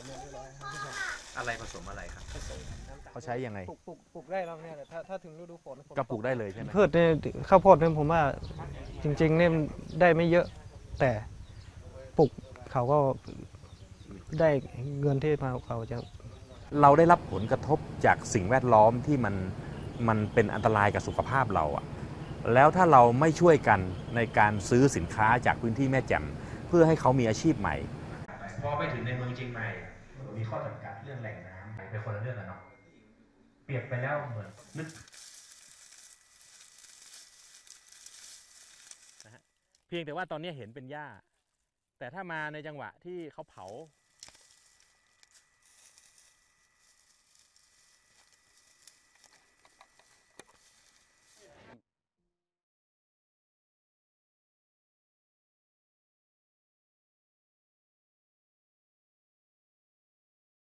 มเรียบร้อยครับอะไรผสมอะไรครับ ผสมน้ำตาลเขาใช้ยังไง ปลูกปลูกปลูกได้แล้วเนี่ยแต่ถ้าถ้าถึงฤดูฝนฝนก็ปลูกได้เลยใช่ไหมพืชเนี่ยข้าวโพดเนี่ยผมว่าจริงๆเนี่ยได้ไม่เยอะ แต่ปลูกเขาก็ได้เงินที่มาเขาจะ เราได้รับผลกระทบจากสิ่งแวดล้อมที่มันมันเป็นอันตรายกับสุขภาพเราอะแล้วถ้าเราไม่ช่วยกันในการซื้อสินค้าจากพื้นที่แม่แจ่มเพื่อให้เขามีอาชีพใหม่ พอไปถึงในเมืองเชียงใหม่มีข้อจำกัดเรื่องแหล่งน้ำเป็นคนละเรื่องกันเนาะเปรียบไปแล้วเหมือนนึกเพียงแต่ว่าตอนนี้เห็นเป็นหญ้า แต่ถ้ามาในจังหวะที่เขาเผา